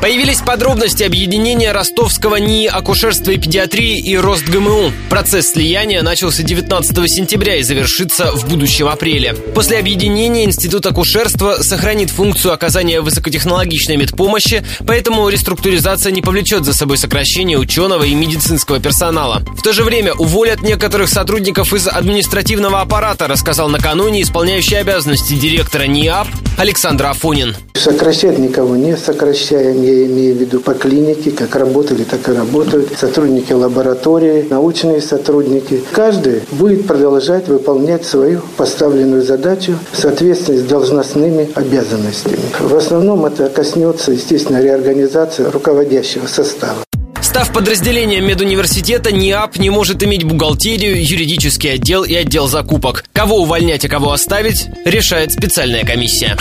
Появились подробности объединения ростовского НИИ акушерства и педиатрии и РостГМУ. Процесс слияния начался 19 сентября и завершится в будущем апреле. После объединения Институт акушерства сохранит функцию оказания высокотехнологичной медпомощи, поэтому реструктуризация не повлечет за собой сокращение ученого и медицинского персонала. В то же время уволят некоторых сотрудников из административного аппарата, рассказал накануне исполняющий обязанности директора НИАП Александр Афонин. Сокращать никого не сокращаем, я имею в виду по клинике, как работали, так и работают, сотрудники лаборатории, научные сотрудники. Каждый будет продолжать выполнять свою поставленную задачу в соответствии с должностными обязанностями. В основном это коснется, естественно, реорганизации руководящего состава. Став подразделением медуниверситета, НИАП не может иметь бухгалтерию, юридический отдел и отдел закупок. Кого увольнять, а кого оставить, решает специальная комиссия.